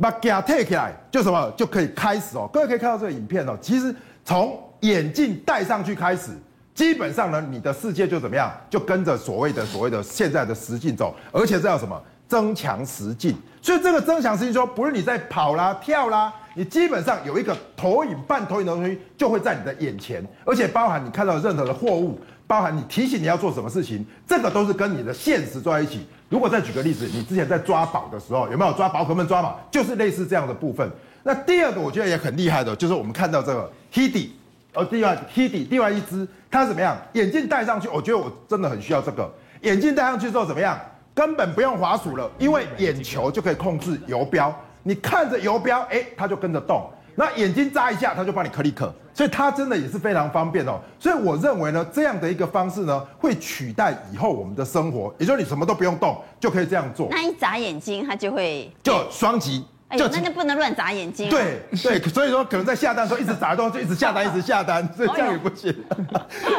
把它 take 起来就什么就可以开始哦。各位可以看到这个影片哦，其实从眼镜戴上去开始。基本上呢，你的世界就怎么样，就跟着所谓的所谓的现在的实境走，而且这叫什么增强实境。所以这个增强实境说，不是你在跑啦、跳啦，你基本上有一个投影、半投影的东西就会在你的眼前，而且包含你看到任何的货物，包含你提醒你要做什么事情，这个都是跟你的现实坐在一起。如果再举个例子，你之前在抓宝的时候，有没有抓宝可梦抓嘛？就是类似这样的部分。那第二个我觉得也很厉害的，就是我们看到这个 Hidi。而另外 Hidi 另外一只，它怎么样？眼镜戴上去，我觉得我真的很需要这个。眼镜戴上去之后怎么样？根本不用滑鼠了，因为眼球就可以控制游标。你看着游标，哎，它就跟着动。那眼睛眨一下，它就帮你 click。所以它真的也是非常方便哦。所以我认为呢，这样的一个方式呢，会取代以后我们的生活。也就是你什么都不用动，就可以这样做。那一眨眼睛，它就会就双击。哎呦，那就不能乱眨眼睛。对对，所以说可能在下单的时候一直眨动，就一直下单，一直下单，所以这样也不行。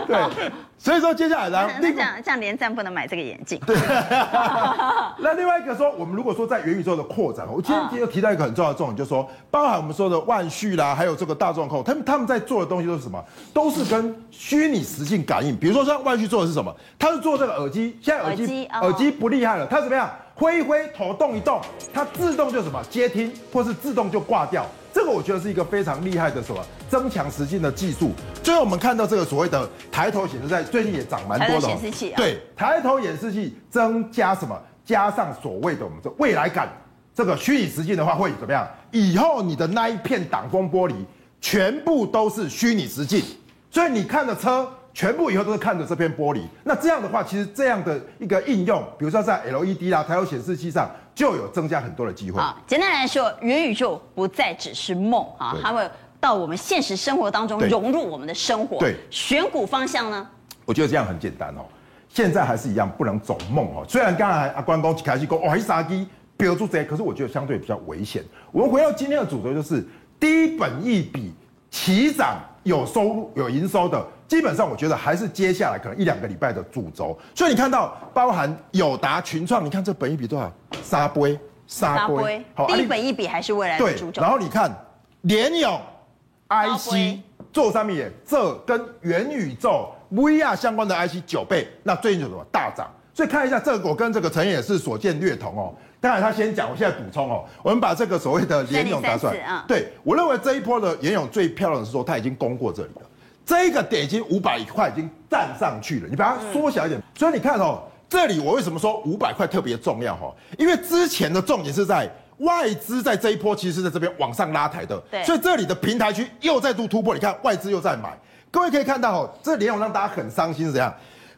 对，所以说接下来呢，那这样这样连战不能买这个眼镜。对。那另外一个说，我们如果说在元宇宙的扩展，我今天又提到一个很重要的重点，就是说，包含我们说的万旭啦，还有这个大众控，他们他们在做的东西都是什么？都是跟虚拟实境感应。比如说像万旭做的是什么？他是做这个耳机，现在耳机耳机不厉害了，他怎么样？挥一挥，头动一动，它自动就什么接听，或是自动就挂掉。这个我觉得是一个非常厉害的什么增强实境的技术。最后我们看到这个所谓的抬头显示器，最近也涨蛮多的。显示器。对，抬头显示器增加什么？加上所谓的我们的未来感，这个虚拟实境的话会怎么样？以后你的那一片挡风玻璃全部都是虚拟实境，所以你看的车。全部以后都是看着这片玻璃，那这样的话，其实这样的一个应用，比如说在 LED 啦、抬头显示器上，就有增加很多的机会。好，简单来说，元宇宙不再只是梦啊，它会到我们现实生活当中融入我们的生活。对，选股方向呢？我觉得这样很简单哦。现在还是一样，不能走梦哦。虽然刚才阿关公开始讲，哦，还是杀鸡，标注这些，可是我觉得相对比较危险。我们回到今天的主轴，就是低本益比、起涨、有收入、有营收的。基本上，我觉得还是接下来可能一两个礼拜的主轴。所以你看到，包含友达、群创，你看这本益比多少？沙杯，沙杯。好，第一本一比还是未来的主轴。然后你看联咏 IC 做上面也这跟元宇宙 VR 相关的 IC 九倍，那最近有什么大涨？所以看一下这个，我跟这个陈也是所见略同哦。当然他先讲，我现在补充哦。我们把这个所谓的联咏打算，对，我认为这一波的联咏最漂亮的是说，他已经攻过这里了，这一个点已经五百块已经站上去了。你把它缩小一点，所以你看哦，这里我为什么说五百块特别重要哈？因为之前的重点是在外资在这一波其实是在这边往上拉抬的，对，所以这里的平台区又再度突破，你看外资又在买。各位可以看到哦，这联咏让大家很伤心是怎样？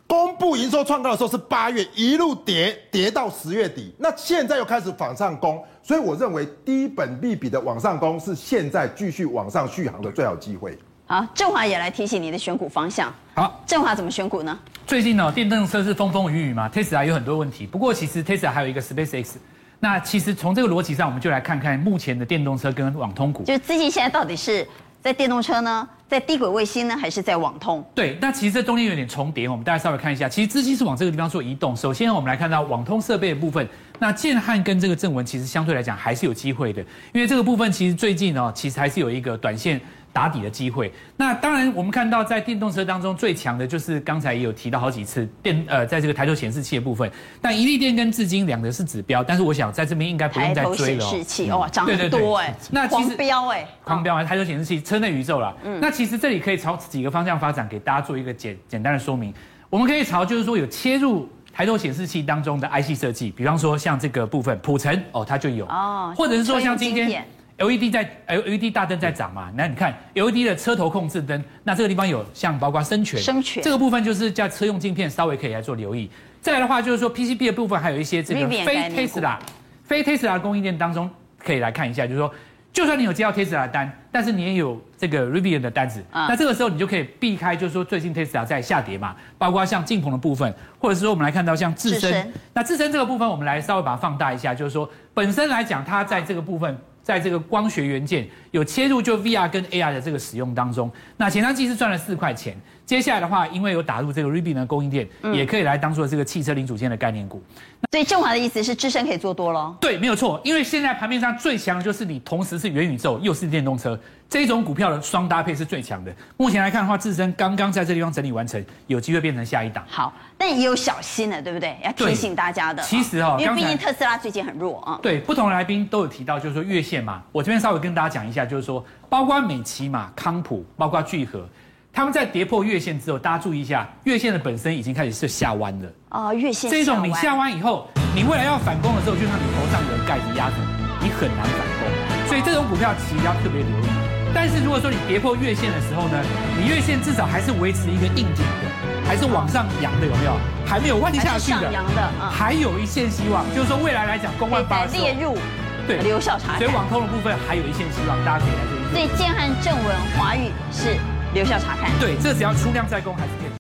公布营收创高的时候是八月，一路跌跌到十月底，那现在又开始往上攻，所以我认为低本利比的往上攻是现在继续往上续航的最好机会。好，正华也来提醒你的选股方向。好，正华怎么选股呢？最近呢，电动车是风风雨雨嘛，Tesla 有很多问题，不过其实 Tesla 还有一个 SpaceX。那其实从这个逻辑上，我们就来看看目前的电动车跟网通股，就资金现在到底是。在电动车呢，在低轨卫星呢，还是在网通？对，那其实这中间有点重叠，我们大家稍微看一下。其实资金是往这个地方做移动。首先，我们来看到网通设备的部分，那建汉跟这个正文其实相对来讲还是有机会的，因为这个部分其实最近呢，其实还是有一个短线。打底的机会。那当然，我们看到在电动车当中最强的就是刚才也有提到好几次电呃，在这个抬头显示器的部分。但一利电跟至今两个是指标，但是我想在这边应该不用再追了。抬头显示器哇，涨很多哎，那其实标哎，狂飙啊，抬头显示器车内宇宙了。嗯，那其实这里可以朝几个方向发展，给大家做一个简简单的说明。我们可以朝就是说有切入抬头显示器当中的 IC 设计，比方说像这个部分普成哦，它就有哦，或者是说像今天。LED 在 LED 大灯在涨嘛？那你看 LED 的车头控制灯，那这个地方有像包括声权，声权这个部分就是叫车用镜片，稍微可以来做留意。再来的话就是说 PCB 的部分还有一些这个非 Tesla 非 Tesla 的供应链当中可以来看一下，就是说就算你有接到 Tesla 的单，但是你也有这个 Rivian 的单子，那这个时候你就可以避开，就是说最近 Tesla 在下跌嘛，包括像晋鹏的部分，或者是说我们来看到像自身，那自身这个部分我们来稍微把它放大一下，就是说本身来讲它在这个部分。在这个光学元件有切入就 VR 跟 AR 的这个使用当中，那前三季是赚了四块钱。接下来的话，因为有打入这个 Rivian 的供应链，嗯、也可以来当做这个汽车零组件的概念股。所以正华的意思是，智深可以做多喽？对，没有错。因为现在盘面上最强的就是你同时是元宇宙又是电动车这种股票的双搭配是最强的。目前来看的话，智深刚刚在这地方整理完成，有机会变成下一档。好，但也有小心的，对不对？要提醒大家的。其实哈、哦，因为毕竟特斯拉最近很弱啊。对，不同的来宾都有提到，就是说月线嘛。我这边稍微跟大家讲一下，就是说，包括美琪嘛、康普，包括聚合。他们在跌破月线之后，大家注意一下，月线的本身已经开始是下弯了。哦，月线这种你下弯以后，你未来要反攻的时候，就像你头上有盖子压着，你很难反攻。所以这种股票其实要特别留意。但是如果说你跌破月线的时候呢，你月线至少还是维持一个硬挺的，还是往上扬的，有没有？还没有弯下去的，上扬的，还有一线希望。就是说未来来讲，公万八列入对留校查。所以网通的部分还有一线希望，大家可以来注意。所以建汉、正文、华宇是。留校查看，对，这只要出量在公还是可以。